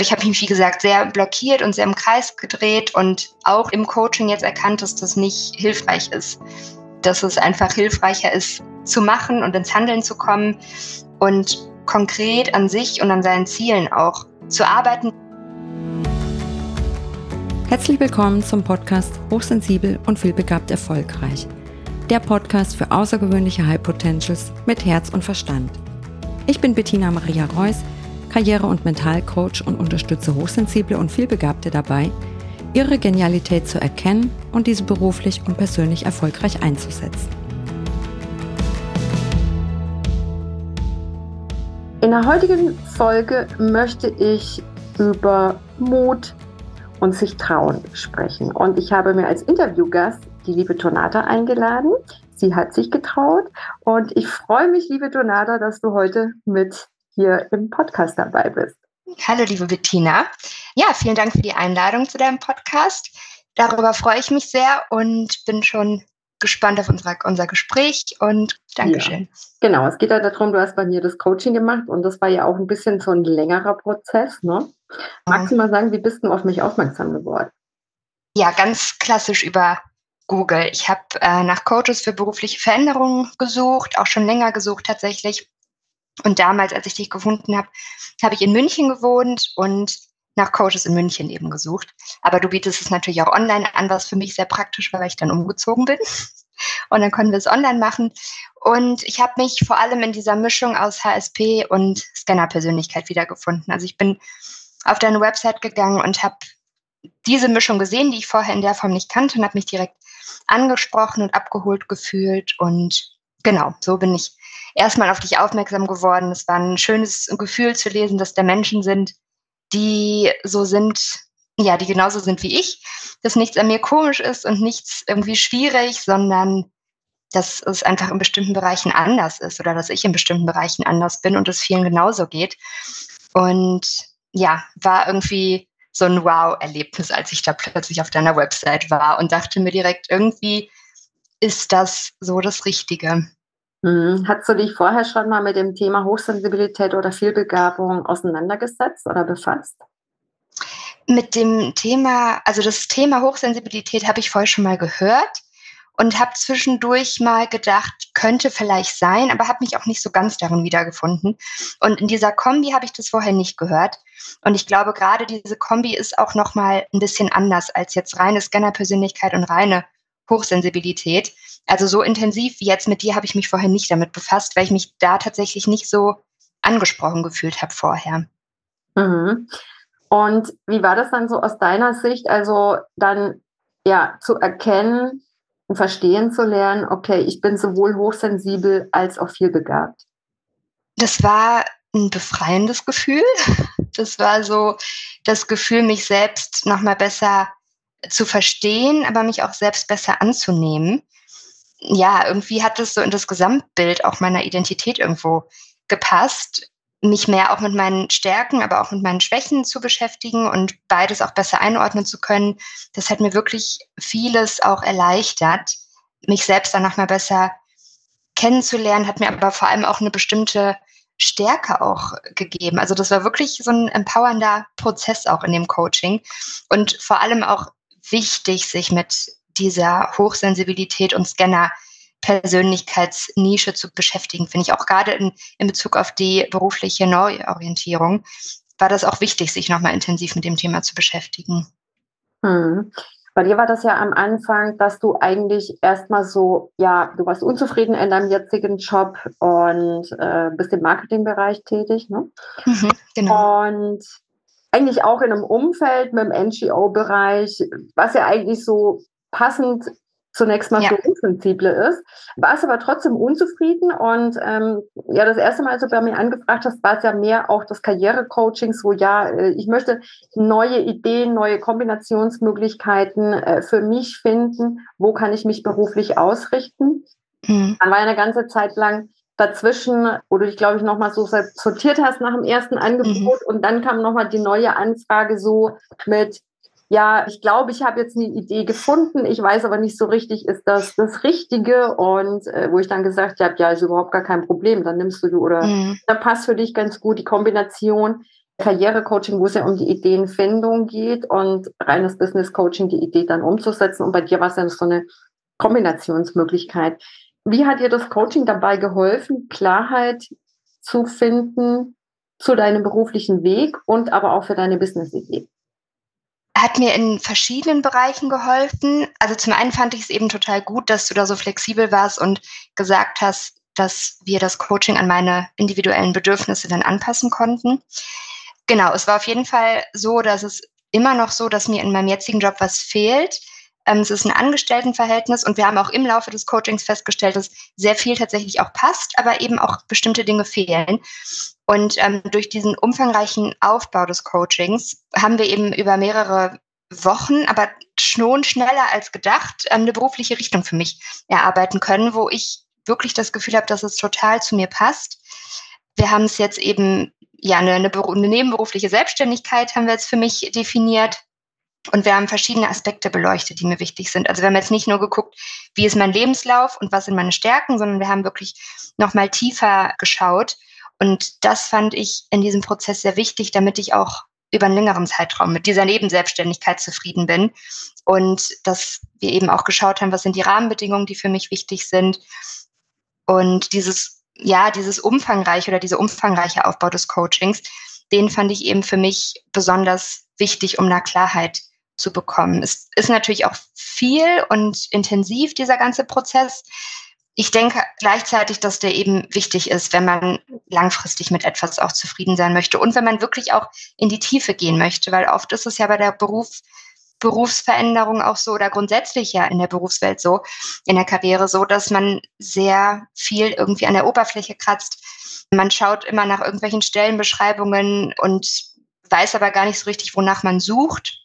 ich habe mich, wie gesagt, sehr blockiert und sehr im Kreis gedreht und auch im Coaching jetzt erkannt, dass das nicht hilfreich ist. Dass es einfach hilfreicher ist, zu machen und ins Handeln zu kommen und konkret an sich und an seinen Zielen auch zu arbeiten. Herzlich willkommen zum Podcast Hochsensibel und vielbegabt erfolgreich. Der Podcast für außergewöhnliche High Potentials mit Herz und Verstand. Ich bin Bettina Maria Reuss Karriere- und Mentalcoach und unterstütze Hochsensible und Vielbegabte dabei, ihre Genialität zu erkennen und diese beruflich und persönlich erfolgreich einzusetzen. In der heutigen Folge möchte ich über Mut und sich trauen sprechen. Und ich habe mir als Interviewgast die liebe Tonata eingeladen. Sie hat sich getraut und ich freue mich, liebe Donata, dass du heute mit hier im Podcast dabei bist. Hallo, liebe Bettina. Ja, vielen Dank für die Einladung zu deinem Podcast. Darüber freue ich mich sehr und bin schon gespannt auf unser, unser Gespräch und Dankeschön. Ja, genau, es geht ja darum, du hast bei mir das Coaching gemacht und das war ja auch ein bisschen so ein längerer Prozess. Ne? Magst du mal sagen, wie bist du auf mich aufmerksam geworden? Ja, ganz klassisch über Google. Ich habe äh, nach Coaches für berufliche Veränderungen gesucht, auch schon länger gesucht tatsächlich und damals, als ich dich gefunden habe, habe ich in München gewohnt und nach Coaches in München eben gesucht. Aber du bietest es natürlich auch online an, was für mich sehr praktisch war, weil ich dann umgezogen bin. Und dann konnten wir es online machen. Und ich habe mich vor allem in dieser Mischung aus HSP und Scanner-Persönlichkeit wiedergefunden. Also ich bin auf deine Website gegangen und habe diese Mischung gesehen, die ich vorher in der Form nicht kannte und habe mich direkt angesprochen und abgeholt gefühlt. Und genau, so bin ich erstmal auf dich aufmerksam geworden. Es war ein schönes Gefühl zu lesen, dass da Menschen sind, die so sind, ja, die genauso sind wie ich, dass nichts an mir komisch ist und nichts irgendwie schwierig, sondern dass es einfach in bestimmten Bereichen anders ist oder dass ich in bestimmten Bereichen anders bin und es vielen genauso geht. Und ja, war irgendwie so ein Wow-Erlebnis, als ich da plötzlich auf deiner Website war und dachte mir direkt, irgendwie ist das so das Richtige. Mhm. Hast du dich vorher schon mal mit dem Thema Hochsensibilität oder Vielbegabung auseinandergesetzt oder befasst? Mit dem Thema, also das Thema Hochsensibilität habe ich vorher schon mal gehört und habe zwischendurch mal gedacht, könnte vielleicht sein, aber habe mich auch nicht so ganz darin wiedergefunden. Und in dieser Kombi habe ich das vorher nicht gehört. Und ich glaube, gerade diese Kombi ist auch noch mal ein bisschen anders als jetzt reine Scannerpersönlichkeit und reine Hochsensibilität. Also so intensiv wie jetzt mit dir habe ich mich vorher nicht damit befasst, weil ich mich da tatsächlich nicht so angesprochen gefühlt habe vorher. Mhm. Und wie war das dann so aus deiner Sicht? Also dann ja zu erkennen und verstehen zu lernen, okay, ich bin sowohl hochsensibel als auch vielbegabt. Das war ein befreiendes Gefühl. Das war so das Gefühl, mich selbst nochmal besser zu verstehen, aber mich auch selbst besser anzunehmen ja, irgendwie hat es so in das Gesamtbild auch meiner Identität irgendwo gepasst, mich mehr auch mit meinen Stärken, aber auch mit meinen Schwächen zu beschäftigen und beides auch besser einordnen zu können. Das hat mir wirklich vieles auch erleichtert, mich selbst dann nochmal besser kennenzulernen, hat mir aber vor allem auch eine bestimmte Stärke auch gegeben. Also das war wirklich so ein empowernder Prozess auch in dem Coaching und vor allem auch wichtig, sich mit dieser Hochsensibilität und Scanner-Persönlichkeitsnische zu beschäftigen, finde ich auch gerade in, in Bezug auf die berufliche Neuorientierung war das auch wichtig, sich nochmal intensiv mit dem Thema zu beschäftigen. Hm. Bei dir war das ja am Anfang, dass du eigentlich erstmal so, ja, du warst unzufrieden in deinem jetzigen Job und äh, bist im Marketingbereich tätig, ne? Mhm, genau. Und eigentlich auch in einem Umfeld mit dem NGO-Bereich, was ja eigentlich so passend zunächst mal ja. für Unsensible ist, warst aber trotzdem unzufrieden und ähm, ja, das erste Mal, als du bei mir angefragt hast, war es ja mehr auch das Karrierecoaching, so ja, äh, ich möchte neue Ideen, neue Kombinationsmöglichkeiten äh, für mich finden, wo kann ich mich beruflich ausrichten. Mhm. Dann war ja eine ganze Zeit lang dazwischen, wo du dich, glaube ich, nochmal so sortiert hast nach dem ersten Angebot mhm. und dann kam nochmal die neue Anfrage so mit, ja, ich glaube, ich habe jetzt eine Idee gefunden, ich weiß aber nicht so richtig, ist das das Richtige? Und äh, wo ich dann gesagt habe, ja, ist überhaupt gar kein Problem, dann nimmst du oder mhm. da passt für dich ganz gut die Kombination Karrierecoaching, wo es ja um die Ideenfindung geht und reines Business Coaching, die Idee dann umzusetzen. Und bei dir war es dann so eine Kombinationsmöglichkeit. Wie hat dir das Coaching dabei geholfen, Klarheit zu finden zu deinem beruflichen Weg und aber auch für deine Business-Idee? Hat mir in verschiedenen Bereichen geholfen. Also zum einen fand ich es eben total gut, dass du da so flexibel warst und gesagt hast, dass wir das Coaching an meine individuellen Bedürfnisse dann anpassen konnten. Genau, es war auf jeden Fall so, dass es immer noch so, dass mir in meinem jetzigen Job was fehlt. Ähm, es ist ein Angestelltenverhältnis und wir haben auch im Laufe des Coachings festgestellt, dass sehr viel tatsächlich auch passt, aber eben auch bestimmte Dinge fehlen. Und ähm, durch diesen umfangreichen Aufbau des Coachings haben wir eben über mehrere Wochen, aber schon schneller als gedacht, ähm, eine berufliche Richtung für mich erarbeiten können, wo ich wirklich das Gefühl habe, dass es total zu mir passt. Wir haben es jetzt eben, ja, eine, eine, eine nebenberufliche Selbstständigkeit haben wir jetzt für mich definiert. Und wir haben verschiedene Aspekte beleuchtet, die mir wichtig sind. Also wir haben jetzt nicht nur geguckt, wie ist mein Lebenslauf und was sind meine Stärken, sondern wir haben wirklich nochmal tiefer geschaut. Und das fand ich in diesem Prozess sehr wichtig, damit ich auch über einen längeren Zeitraum mit dieser Nebenselbstständigkeit zufrieden bin. Und dass wir eben auch geschaut haben, was sind die Rahmenbedingungen, die für mich wichtig sind. Und dieses, ja, dieses umfangreiche oder dieser umfangreiche Aufbau des Coachings, den fand ich eben für mich besonders wichtig, um da Klarheit zu bekommen. Es ist natürlich auch viel und intensiv, dieser ganze Prozess. Ich denke gleichzeitig, dass der eben wichtig ist, wenn man langfristig mit etwas auch zufrieden sein möchte und wenn man wirklich auch in die Tiefe gehen möchte, weil oft ist es ja bei der Beruf, Berufsveränderung auch so oder grundsätzlich ja in der Berufswelt so, in der Karriere so, dass man sehr viel irgendwie an der Oberfläche kratzt. Man schaut immer nach irgendwelchen Stellenbeschreibungen und weiß aber gar nicht so richtig, wonach man sucht.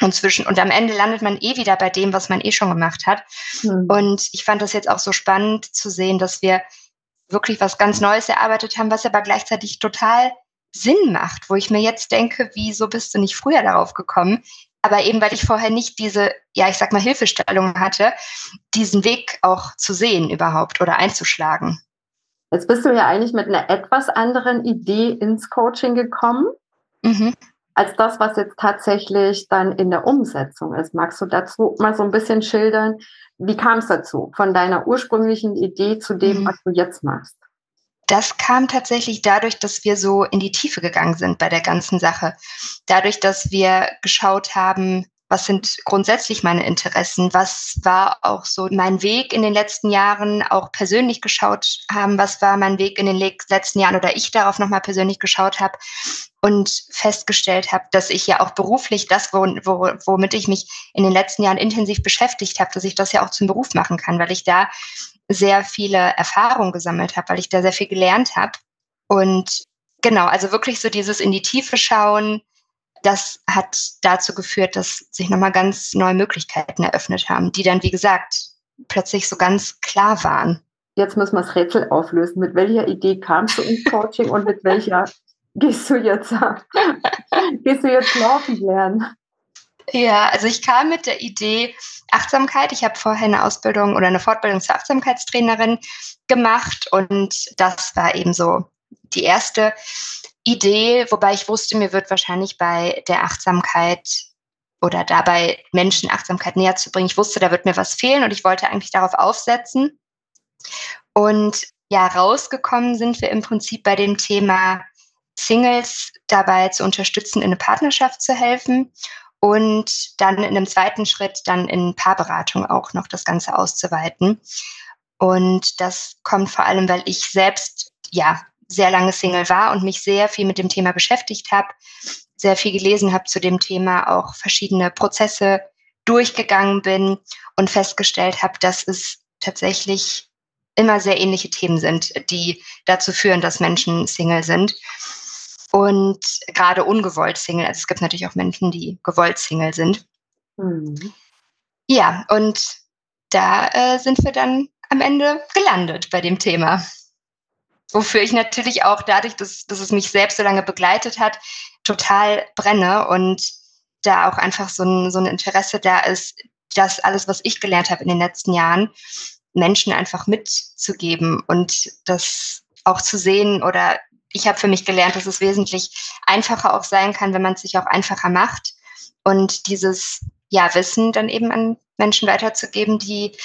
Und zwischen, und am Ende landet man eh wieder bei dem, was man eh schon gemacht hat. Mhm. Und ich fand das jetzt auch so spannend zu sehen, dass wir wirklich was ganz Neues erarbeitet haben, was aber gleichzeitig total Sinn macht, wo ich mir jetzt denke, wieso bist du nicht früher darauf gekommen? aber eben weil ich vorher nicht diese, ja, ich sag mal, Hilfestellung hatte, diesen Weg auch zu sehen überhaupt oder einzuschlagen. Jetzt bist du ja eigentlich mit einer etwas anderen Idee ins Coaching gekommen, mhm. Als das, was jetzt tatsächlich dann in der Umsetzung ist. Magst du dazu mal so ein bisschen schildern, wie kam es dazu, von deiner ursprünglichen Idee zu dem, mhm. was du jetzt machst? das kam tatsächlich dadurch, dass wir so in die Tiefe gegangen sind bei der ganzen Sache. Dadurch, dass wir geschaut haben, was sind grundsätzlich meine Interessen, was war auch so mein Weg in den letzten Jahren, auch persönlich geschaut haben, was war mein Weg in den letzten Jahren oder ich darauf nochmal persönlich geschaut habe und festgestellt habe, dass ich ja auch beruflich das, wo, wo, womit ich mich in den letzten Jahren intensiv beschäftigt habe, dass ich das ja auch zum Beruf machen kann, weil ich da sehr viele Erfahrungen gesammelt habe, weil ich da sehr viel gelernt habe. Und genau, also wirklich so dieses in die Tiefe schauen, das hat dazu geführt, dass sich nochmal ganz neue Möglichkeiten eröffnet haben, die dann, wie gesagt, plötzlich so ganz klar waren. Jetzt müssen wir das Rätsel auflösen. Mit welcher Idee kamst du ins Coaching und mit welcher gehst du jetzt, gehst du jetzt laufen lernen? Ja, also ich kam mit der Idee Achtsamkeit. Ich habe vorher eine Ausbildung oder eine Fortbildung zur Achtsamkeitstrainerin gemacht und das war eben so die erste Idee, wobei ich wusste, mir wird wahrscheinlich bei der Achtsamkeit oder dabei Menschen Achtsamkeit näher zu bringen. Ich wusste, da wird mir was fehlen und ich wollte eigentlich darauf aufsetzen. Und ja, rausgekommen sind wir im Prinzip bei dem Thema Singles dabei zu unterstützen, in eine Partnerschaft zu helfen und dann in einem zweiten Schritt dann in Paarberatung auch noch das Ganze auszuweiten. Und das kommt vor allem, weil ich selbst ja sehr lange Single war und mich sehr viel mit dem Thema beschäftigt habe, sehr viel gelesen habe zu dem Thema, auch verschiedene Prozesse durchgegangen bin und festgestellt habe, dass es tatsächlich immer sehr ähnliche Themen sind, die dazu führen, dass Menschen Single sind und gerade ungewollt Single. Also es gibt natürlich auch Menschen, die gewollt Single sind. Mhm. Ja, und da äh, sind wir dann am Ende gelandet bei dem Thema. Wofür ich natürlich auch dadurch, dass, dass es mich selbst so lange begleitet hat, total brenne und da auch einfach so ein, so ein Interesse da ist, das alles, was ich gelernt habe in den letzten Jahren, Menschen einfach mitzugeben und das auch zu sehen oder ich habe für mich gelernt, dass es wesentlich einfacher auch sein kann, wenn man es sich auch einfacher macht und dieses ja, Wissen dann eben an Menschen weiterzugeben, die,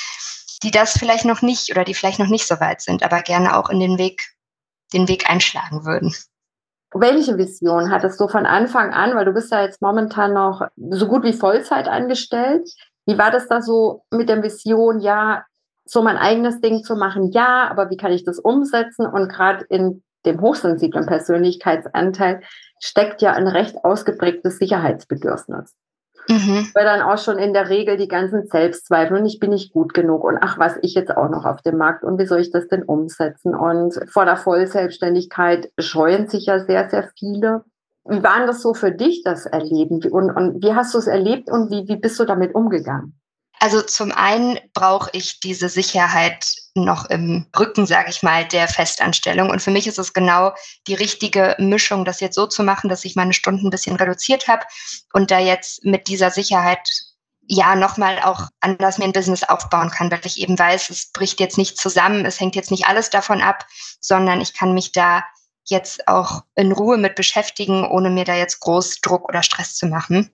die das vielleicht noch nicht oder die vielleicht noch nicht so weit sind, aber gerne auch in den Weg, den Weg einschlagen würden. Welche Vision hattest du von Anfang an, weil du bist ja jetzt momentan noch so gut wie Vollzeit angestellt. Wie war das da so mit der Vision, ja, so mein eigenes Ding zu machen? Ja, aber wie kann ich das umsetzen? Und gerade in dem hochsensiblen Persönlichkeitsanteil steckt ja ein recht ausgeprägtes Sicherheitsbedürfnis. Mhm. Weil dann auch schon in der Regel die ganzen Selbstzweifel und ich bin nicht gut genug und ach, was ich jetzt auch noch auf dem Markt und wie soll ich das denn umsetzen? Und vor der Vollselbstständigkeit scheuen sich ja sehr, sehr viele. Wie war das so für dich, das Erleben? Und, und wie hast du es erlebt und wie, wie bist du damit umgegangen? Also zum einen brauche ich diese Sicherheit noch im Rücken, sage ich mal, der Festanstellung. Und für mich ist es genau die richtige Mischung, das jetzt so zu machen, dass ich meine Stunden ein bisschen reduziert habe und da jetzt mit dieser Sicherheit ja nochmal auch anders mir ein Business aufbauen kann, weil ich eben weiß, es bricht jetzt nicht zusammen, es hängt jetzt nicht alles davon ab, sondern ich kann mich da jetzt auch in Ruhe mit beschäftigen, ohne mir da jetzt groß Druck oder Stress zu machen.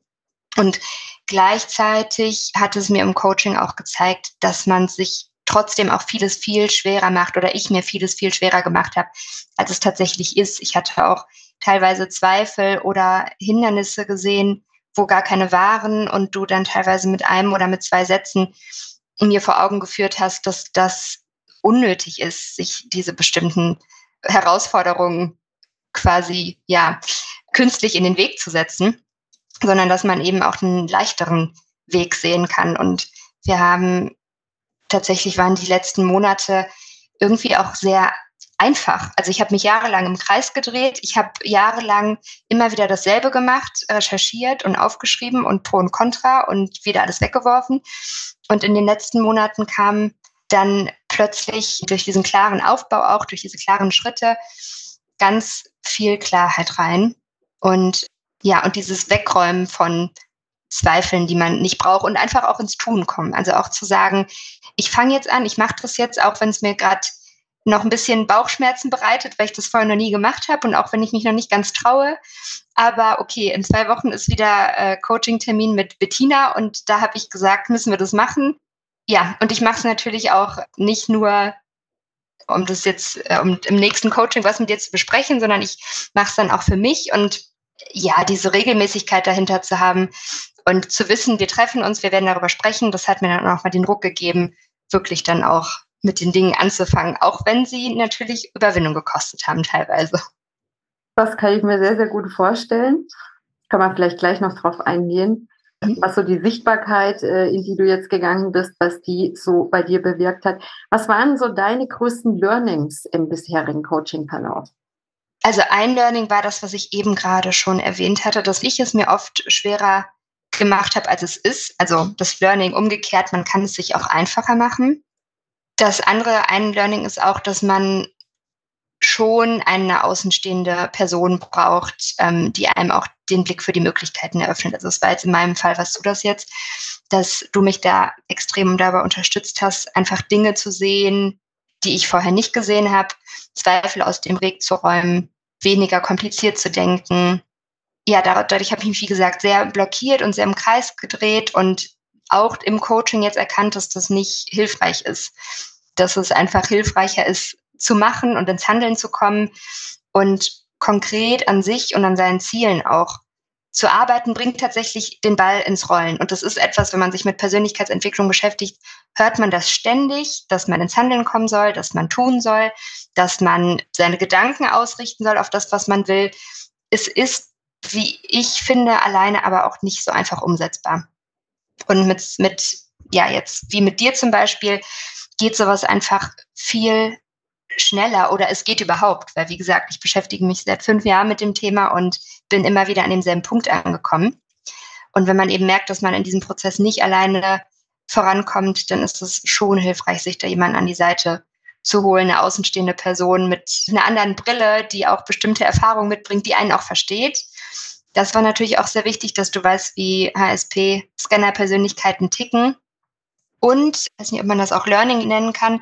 Und gleichzeitig hat es mir im Coaching auch gezeigt, dass man sich trotzdem auch vieles viel schwerer macht oder ich mir vieles viel schwerer gemacht habe, als es tatsächlich ist. Ich hatte auch teilweise Zweifel oder Hindernisse gesehen, wo gar keine waren und du dann teilweise mit einem oder mit zwei Sätzen mir vor Augen geführt hast, dass das unnötig ist, sich diese bestimmten Herausforderungen quasi ja künstlich in den Weg zu setzen sondern dass man eben auch einen leichteren Weg sehen kann. Und wir haben tatsächlich waren die letzten Monate irgendwie auch sehr einfach. Also ich habe mich jahrelang im Kreis gedreht. Ich habe jahrelang immer wieder dasselbe gemacht, recherchiert und aufgeschrieben und Pro und Contra und wieder alles weggeworfen. Und in den letzten Monaten kam dann plötzlich durch diesen klaren Aufbau auch, durch diese klaren Schritte ganz viel Klarheit rein. Und ja, und dieses Wegräumen von Zweifeln, die man nicht braucht und einfach auch ins Tun kommen. Also auch zu sagen, ich fange jetzt an, ich mache das jetzt, auch wenn es mir gerade noch ein bisschen Bauchschmerzen bereitet, weil ich das vorher noch nie gemacht habe und auch wenn ich mich noch nicht ganz traue. Aber okay, in zwei Wochen ist wieder äh, Coaching-Termin mit Bettina und da habe ich gesagt, müssen wir das machen. Ja, und ich mache es natürlich auch nicht nur, um das jetzt, äh, um im nächsten Coaching was mit dir zu besprechen, sondern ich mache es dann auch für mich und ja, diese Regelmäßigkeit dahinter zu haben und zu wissen, wir treffen uns, wir werden darüber sprechen, das hat mir dann auch mal den Ruck gegeben, wirklich dann auch mit den Dingen anzufangen, auch wenn sie natürlich Überwindung gekostet haben teilweise. Das kann ich mir sehr, sehr gut vorstellen. Kann man vielleicht gleich noch drauf eingehen, mhm. was so die Sichtbarkeit, äh, in die du jetzt gegangen bist, was die so bei dir bewirkt hat. Was waren so deine größten Learnings im bisherigen Coaching-Verlauf? Also ein Learning war das, was ich eben gerade schon erwähnt hatte, dass ich es mir oft schwerer gemacht habe, als es ist. Also das Learning umgekehrt, man kann es sich auch einfacher machen. Das andere, ein Learning ist auch, dass man schon eine außenstehende Person braucht, ähm, die einem auch den Blick für die Möglichkeiten eröffnet. Also es war jetzt in meinem Fall, was du das jetzt, dass du mich da extrem dabei unterstützt hast, einfach Dinge zu sehen, die ich vorher nicht gesehen habe, Zweifel aus dem Weg zu räumen, weniger kompliziert zu denken. Ja, dadurch habe ich mich, wie gesagt, sehr blockiert und sehr im Kreis gedreht und auch im Coaching jetzt erkannt, dass das nicht hilfreich ist. Dass es einfach hilfreicher ist, zu machen und ins Handeln zu kommen und konkret an sich und an seinen Zielen auch zu arbeiten, bringt tatsächlich den Ball ins Rollen. Und das ist etwas, wenn man sich mit Persönlichkeitsentwicklung beschäftigt, hört man das ständig, dass man ins Handeln kommen soll, dass man tun soll, dass man seine Gedanken ausrichten soll auf das, was man will. Es ist, wie ich finde, alleine aber auch nicht so einfach umsetzbar. Und mit, mit ja, jetzt wie mit dir zum Beispiel, geht sowas einfach viel schneller oder es geht überhaupt, weil wie gesagt, ich beschäftige mich seit fünf Jahren mit dem Thema und bin immer wieder an demselben Punkt angekommen. Und wenn man eben merkt, dass man in diesem Prozess nicht alleine vorankommt, dann ist es schon hilfreich, sich da jemanden an die Seite zu holen, eine außenstehende Person mit einer anderen Brille, die auch bestimmte Erfahrungen mitbringt, die einen auch versteht. Das war natürlich auch sehr wichtig, dass du weißt, wie HSP-Scanner-Persönlichkeiten ticken. Und, ich weiß nicht, ob man das auch Learning nennen kann,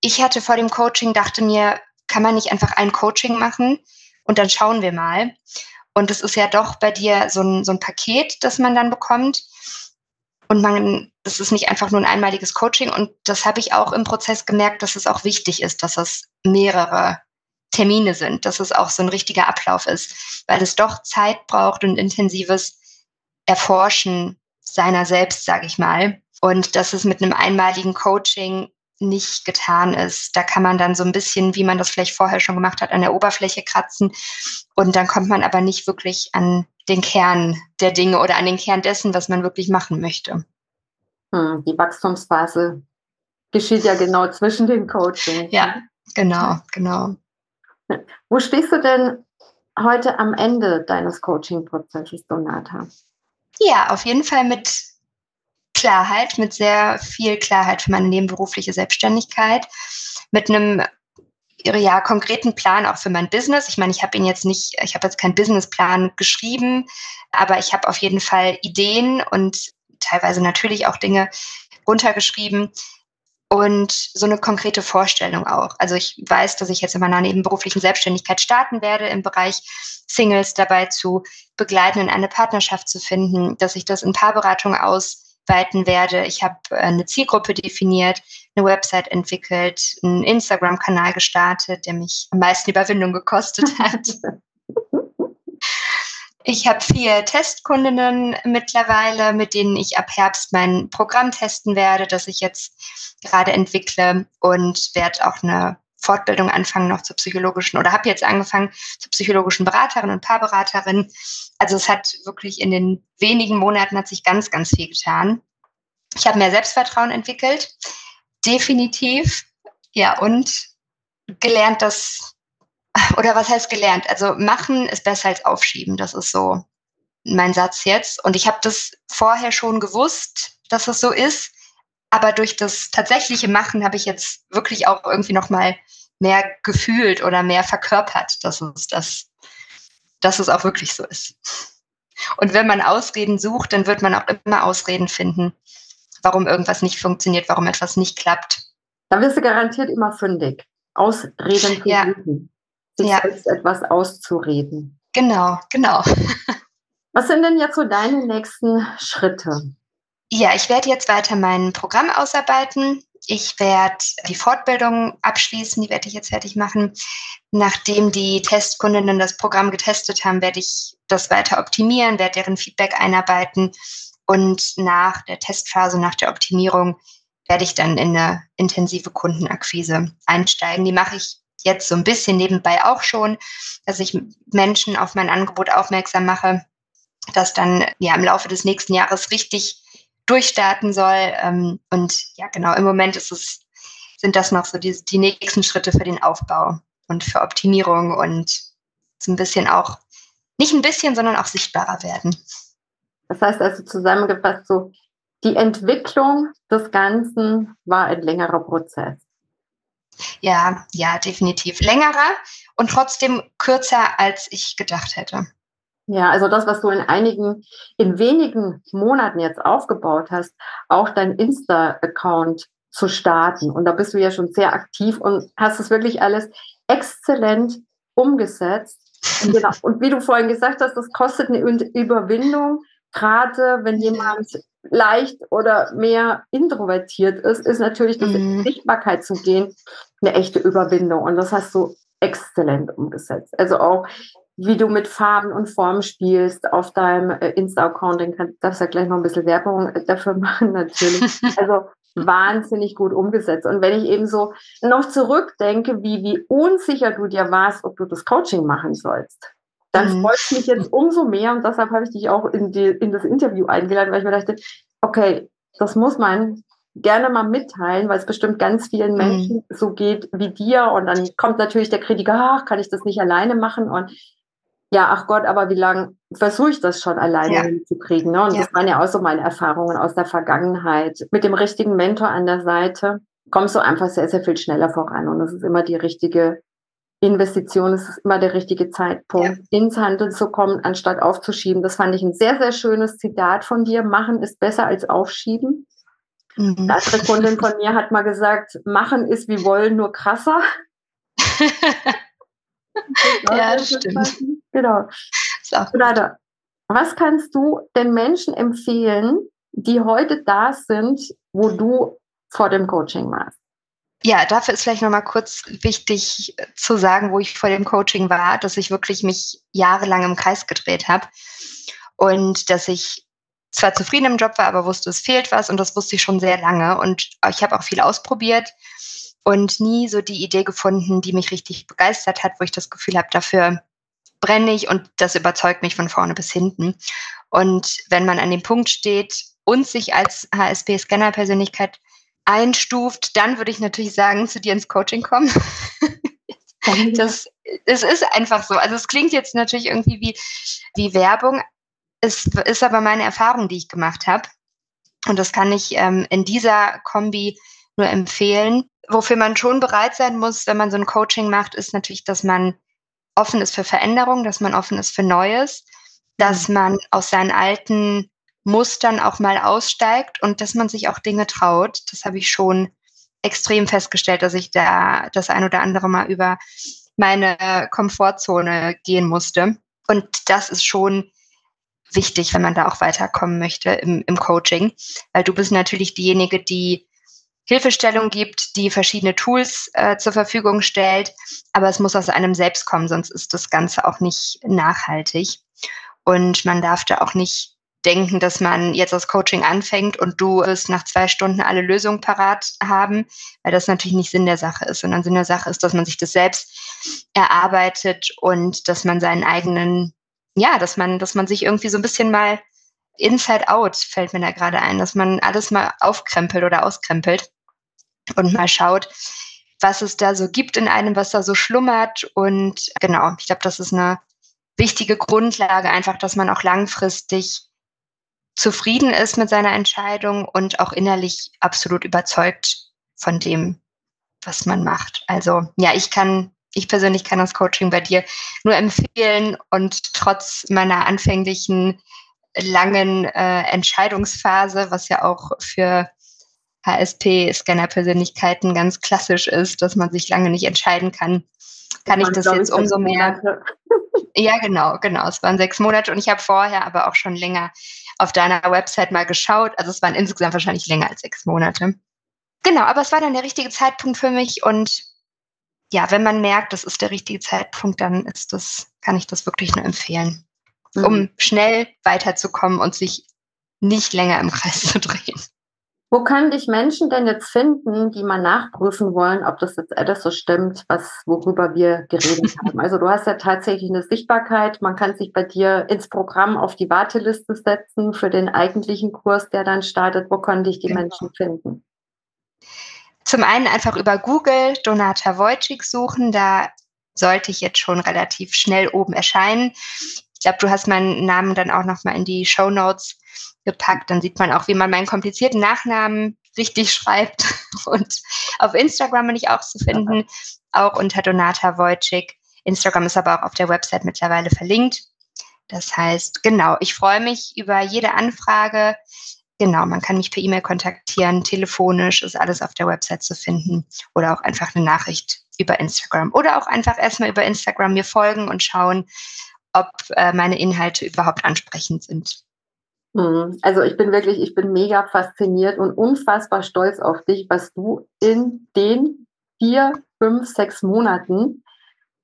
ich hatte vor dem Coaching, dachte mir, kann man nicht einfach ein Coaching machen und dann schauen wir mal. Und es ist ja doch bei dir so ein, so ein Paket, das man dann bekommt. Und man, das ist nicht einfach nur ein einmaliges Coaching. Und das habe ich auch im Prozess gemerkt, dass es auch wichtig ist, dass es mehrere Termine sind, dass es auch so ein richtiger Ablauf ist, weil es doch Zeit braucht und intensives Erforschen seiner selbst, sage ich mal. Und dass es mit einem einmaligen Coaching nicht getan ist. Da kann man dann so ein bisschen, wie man das vielleicht vorher schon gemacht hat, an der Oberfläche kratzen. Und dann kommt man aber nicht wirklich an den Kern der Dinge oder an den Kern dessen, was man wirklich machen möchte. Hm, die Wachstumsphase geschieht ja genau zwischen den Coaching. Ja, genau, genau. Wo stehst du denn heute am Ende deines Coaching-Prozesses, Donata? Ja, auf jeden Fall mit Klarheit, mit sehr viel Klarheit für meine nebenberufliche Selbstständigkeit, mit einem ja, konkreten Plan auch für mein Business. Ich meine, ich habe ihn jetzt nicht, ich habe jetzt keinen Businessplan geschrieben, aber ich habe auf jeden Fall Ideen und teilweise natürlich auch Dinge runtergeschrieben und so eine konkrete Vorstellung auch. Also ich weiß, dass ich jetzt in meiner nebenberuflichen Selbstständigkeit starten werde, im Bereich Singles dabei zu begleiten und eine Partnerschaft zu finden, dass ich das in Paarberatung ausweiten werde. Ich habe äh, eine Zielgruppe definiert, eine Website entwickelt, einen Instagram-Kanal gestartet, der mich am meisten Überwindung gekostet hat. Ich habe vier Testkundinnen mittlerweile, mit denen ich ab Herbst mein Programm testen werde, das ich jetzt gerade entwickle und werde auch eine Fortbildung anfangen noch zur psychologischen oder habe jetzt angefangen zur psychologischen Beraterin und Paarberaterin. Also es hat wirklich in den wenigen Monaten hat sich ganz, ganz viel getan. Ich habe mehr Selbstvertrauen entwickelt, definitiv. Ja, und gelernt, dass oder was heißt gelernt? Also machen ist besser als aufschieben. Das ist so mein Satz jetzt. Und ich habe das vorher schon gewusst, dass es so ist. Aber durch das tatsächliche Machen habe ich jetzt wirklich auch irgendwie noch mal mehr gefühlt oder mehr verkörpert, dass es, das, dass es auch wirklich so ist. Und wenn man Ausreden sucht, dann wird man auch immer Ausreden finden, warum irgendwas nicht funktioniert, warum etwas nicht klappt. Da wirst du garantiert immer fündig. Ausreden ja. Sich ja. selbst etwas auszureden. Genau, genau. Was sind denn jetzt so deine nächsten Schritte? Ja, ich werde jetzt weiter mein Programm ausarbeiten. Ich werde die Fortbildung abschließen, die werde ich jetzt fertig machen. Nachdem die Testkundinnen das Programm getestet haben, werde ich das weiter optimieren, werde deren Feedback einarbeiten und nach der Testphase, nach der Optimierung, werde ich dann in eine intensive Kundenakquise einsteigen. Die mache ich jetzt so ein bisschen nebenbei auch schon, dass ich Menschen auf mein Angebot aufmerksam mache, das dann ja im Laufe des nächsten Jahres richtig durchstarten soll. Ähm, und ja, genau, im Moment ist es, sind das noch so die, die nächsten Schritte für den Aufbau und für Optimierung und so ein bisschen auch, nicht ein bisschen, sondern auch sichtbarer werden. Das heißt also zusammengefasst so, die Entwicklung des Ganzen war ein längerer Prozess. Ja, ja, definitiv. Längerer und trotzdem kürzer, als ich gedacht hätte. Ja, also das, was du in einigen, in wenigen Monaten jetzt aufgebaut hast, auch dein Insta-Account zu starten. Und da bist du ja schon sehr aktiv und hast es wirklich alles exzellent umgesetzt. Und, genau, und wie du vorhin gesagt hast, das kostet eine Überwindung, gerade wenn jemand leicht oder mehr introvertiert ist, ist natürlich das mhm. Sichtbarkeit zu gehen eine echte Überwindung. Und das hast du exzellent umgesetzt. Also auch, wie du mit Farben und Formen spielst auf deinem äh, Insta-Account, darfst du ja gleich noch ein bisschen Werbung äh, dafür machen, natürlich. Also wahnsinnig gut umgesetzt. Und wenn ich eben so noch zurückdenke, wie, wie unsicher du dir warst, ob du das Coaching machen sollst, dann mhm. freut es mich jetzt umso mehr und deshalb habe ich dich auch in, die, in das Interview eingeladen, weil ich mir dachte, okay, das muss man gerne mal mitteilen, weil es bestimmt ganz vielen mhm. Menschen mhm. so geht wie dir und dann kommt natürlich der Kritiker, ach, kann ich das nicht alleine machen und ja, ach Gott, aber wie lange versuche ich das schon alleine ja. hinzukriegen? Ne? Und ja. das waren ja auch so meine Erfahrungen aus der Vergangenheit. Mit dem richtigen Mentor an der Seite kommst du einfach sehr, sehr viel schneller voran und das ist immer die richtige Investition es ist immer der richtige Zeitpunkt, ja. ins Handeln zu kommen, anstatt aufzuschieben. Das fand ich ein sehr, sehr schönes Zitat von dir. Machen ist besser als aufschieben. Mhm. Eine andere Kundin von mir hat mal gesagt, machen ist wie wollen, nur krasser. ja, das stimmt. Genau. Renate, was kannst du den Menschen empfehlen, die heute da sind, wo du vor dem Coaching warst? Ja, dafür ist vielleicht nochmal kurz wichtig zu sagen, wo ich vor dem Coaching war, dass ich wirklich mich jahrelang im Kreis gedreht habe und dass ich zwar zufrieden im Job war, aber wusste, es fehlt was und das wusste ich schon sehr lange und ich habe auch viel ausprobiert und nie so die Idee gefunden, die mich richtig begeistert hat, wo ich das Gefühl habe, dafür brenne ich und das überzeugt mich von vorne bis hinten. Und wenn man an dem Punkt steht und sich als HSP-Scanner-Persönlichkeit einstuft, dann würde ich natürlich sagen, zu dir ins Coaching kommen. das, es ist einfach so. Also es klingt jetzt natürlich irgendwie wie, wie Werbung. Es ist aber meine Erfahrung, die ich gemacht habe. Und das kann ich ähm, in dieser Kombi nur empfehlen. Wofür man schon bereit sein muss, wenn man so ein Coaching macht, ist natürlich, dass man offen ist für Veränderung, dass man offen ist für Neues, dass mhm. man aus seinen alten Mustern auch mal aussteigt und dass man sich auch Dinge traut. Das habe ich schon extrem festgestellt, dass ich da das ein oder andere Mal über meine Komfortzone gehen musste. Und das ist schon wichtig, wenn man da auch weiterkommen möchte im, im Coaching, weil du bist natürlich diejenige, die Hilfestellung gibt, die verschiedene Tools äh, zur Verfügung stellt, aber es muss aus einem selbst kommen, sonst ist das Ganze auch nicht nachhaltig. Und man darf da auch nicht denken, dass man jetzt das Coaching anfängt und du wirst nach zwei Stunden alle Lösungen parat haben, weil das natürlich nicht Sinn der Sache ist, sondern Sinn der Sache ist, dass man sich das selbst erarbeitet und dass man seinen eigenen, ja, dass man, dass man sich irgendwie so ein bisschen mal inside out fällt mir da gerade ein, dass man alles mal aufkrempelt oder auskrempelt und mal schaut, was es da so gibt in einem, was da so schlummert. Und genau, ich glaube, das ist eine wichtige Grundlage, einfach, dass man auch langfristig zufrieden ist mit seiner Entscheidung und auch innerlich absolut überzeugt von dem, was man macht. Also ja, ich kann, ich persönlich kann das Coaching bei dir nur empfehlen und trotz meiner anfänglichen langen äh, Entscheidungsphase, was ja auch für HSP-Scanner-Persönlichkeiten ganz klassisch ist, dass man sich lange nicht entscheiden kann, kann ich das jetzt umso mehr. Ja, genau, genau. Es waren sechs Monate und ich habe vorher aber auch schon länger auf deiner Website mal geschaut. Also es waren insgesamt wahrscheinlich länger als sechs Monate. Genau, aber es war dann der richtige Zeitpunkt für mich und ja, wenn man merkt, das ist der richtige Zeitpunkt, dann ist das, kann ich das wirklich nur empfehlen, mhm. um schnell weiterzukommen und sich nicht länger im Kreis zu drehen. Wo kann dich Menschen denn jetzt finden, die mal nachprüfen wollen, ob das jetzt alles so stimmt, was, worüber wir geredet haben? Also du hast ja tatsächlich eine Sichtbarkeit. Man kann sich bei dir ins Programm auf die Warteliste setzen für den eigentlichen Kurs, der dann startet. Wo können dich die genau. Menschen finden? Zum einen einfach über Google Donata Wojcik suchen. Da sollte ich jetzt schon relativ schnell oben erscheinen. Ich glaube, du hast meinen Namen dann auch nochmal in die Show Notes gepackt. Dann sieht man auch, wie man meinen komplizierten Nachnamen richtig schreibt. Und auf Instagram bin ich auch zu finden, auch unter Donata Wojcik. Instagram ist aber auch auf der Website mittlerweile verlinkt. Das heißt, genau, ich freue mich über jede Anfrage. Genau, man kann mich per E-Mail kontaktieren, telefonisch ist alles auf der Website zu finden oder auch einfach eine Nachricht über Instagram oder auch einfach erstmal über Instagram mir folgen und schauen, ob äh, meine Inhalte überhaupt ansprechend sind. Mhm. Also ich bin wirklich, ich bin mega fasziniert und unfassbar stolz auf dich, was du in den vier, fünf, sechs Monaten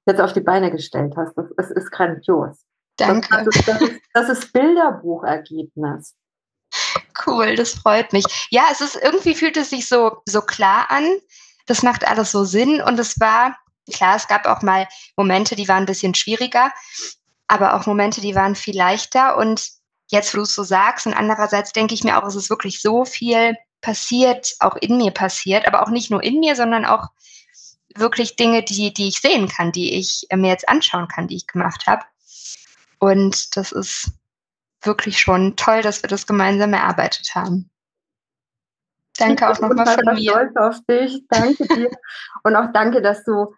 jetzt auf die Beine gestellt hast. Das, das ist grandios. Danke. Das, das, ist, das, ist, das ist Bilderbuchergebnis. Cool, das freut mich. Ja, es ist irgendwie fühlt es sich so, so klar an. Das macht alles so Sinn und es war, klar, es gab auch mal Momente, die waren ein bisschen schwieriger, aber auch Momente, die waren viel leichter und jetzt, wo du es so sagst. Und andererseits denke ich mir auch, es ist wirklich so viel passiert, auch in mir passiert, aber auch nicht nur in mir, sondern auch wirklich Dinge, die, die ich sehen kann, die ich mir jetzt anschauen kann, die ich gemacht habe. Und das ist wirklich schon toll, dass wir das gemeinsam erarbeitet haben. Danke auch nochmal von mir. Stolz auf dich, danke dir. Und auch danke, dass du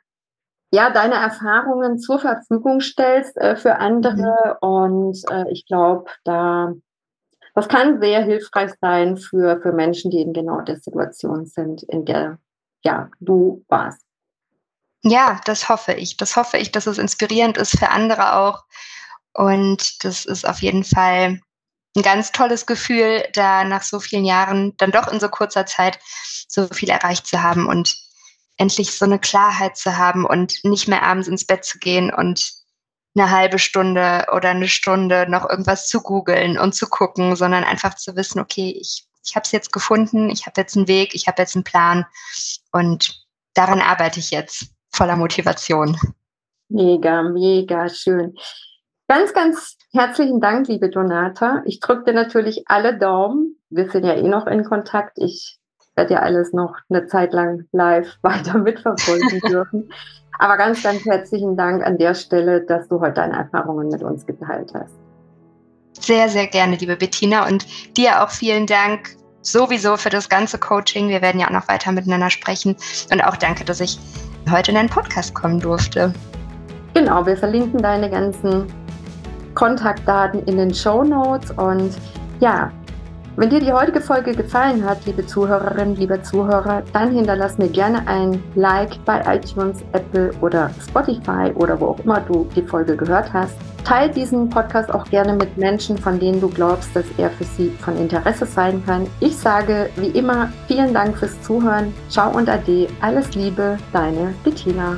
ja, deine Erfahrungen zur Verfügung stellst äh, für andere. Mhm. Und äh, ich glaube, da das kann sehr hilfreich sein für, für Menschen, die in genau der Situation sind, in der ja, du warst. Ja, das hoffe ich. Das hoffe ich, dass es inspirierend ist für andere auch. Und das ist auf jeden Fall ein ganz tolles Gefühl, da nach so vielen Jahren dann doch in so kurzer Zeit so viel erreicht zu haben und endlich so eine Klarheit zu haben und nicht mehr abends ins Bett zu gehen und eine halbe Stunde oder eine Stunde noch irgendwas zu googeln und zu gucken, sondern einfach zu wissen, okay, ich, ich habe es jetzt gefunden, ich habe jetzt einen Weg, ich habe jetzt einen Plan und daran arbeite ich jetzt voller Motivation. Mega, mega schön. Ganz, ganz herzlichen Dank, liebe Donata. Ich drücke dir natürlich alle Daumen. Wir sind ja eh noch in Kontakt. Ich werde ja alles noch eine Zeit lang live weiter mitverfolgen dürfen. Aber ganz, ganz herzlichen Dank an der Stelle, dass du heute deine Erfahrungen mit uns geteilt hast. Sehr, sehr gerne, liebe Bettina. Und dir auch vielen Dank sowieso für das ganze Coaching. Wir werden ja auch noch weiter miteinander sprechen. Und auch danke, dass ich heute in deinen Podcast kommen durfte. Genau, wir verlinken deine ganzen Kontaktdaten in den Show Notes. Und ja, wenn dir die heutige Folge gefallen hat, liebe Zuhörerinnen, lieber Zuhörer, dann hinterlass mir gerne ein Like bei iTunes, Apple oder Spotify oder wo auch immer du die Folge gehört hast. Teil diesen Podcast auch gerne mit Menschen, von denen du glaubst, dass er für sie von Interesse sein kann. Ich sage wie immer vielen Dank fürs Zuhören. Ciao und Ade. Alles Liebe, deine Bettina.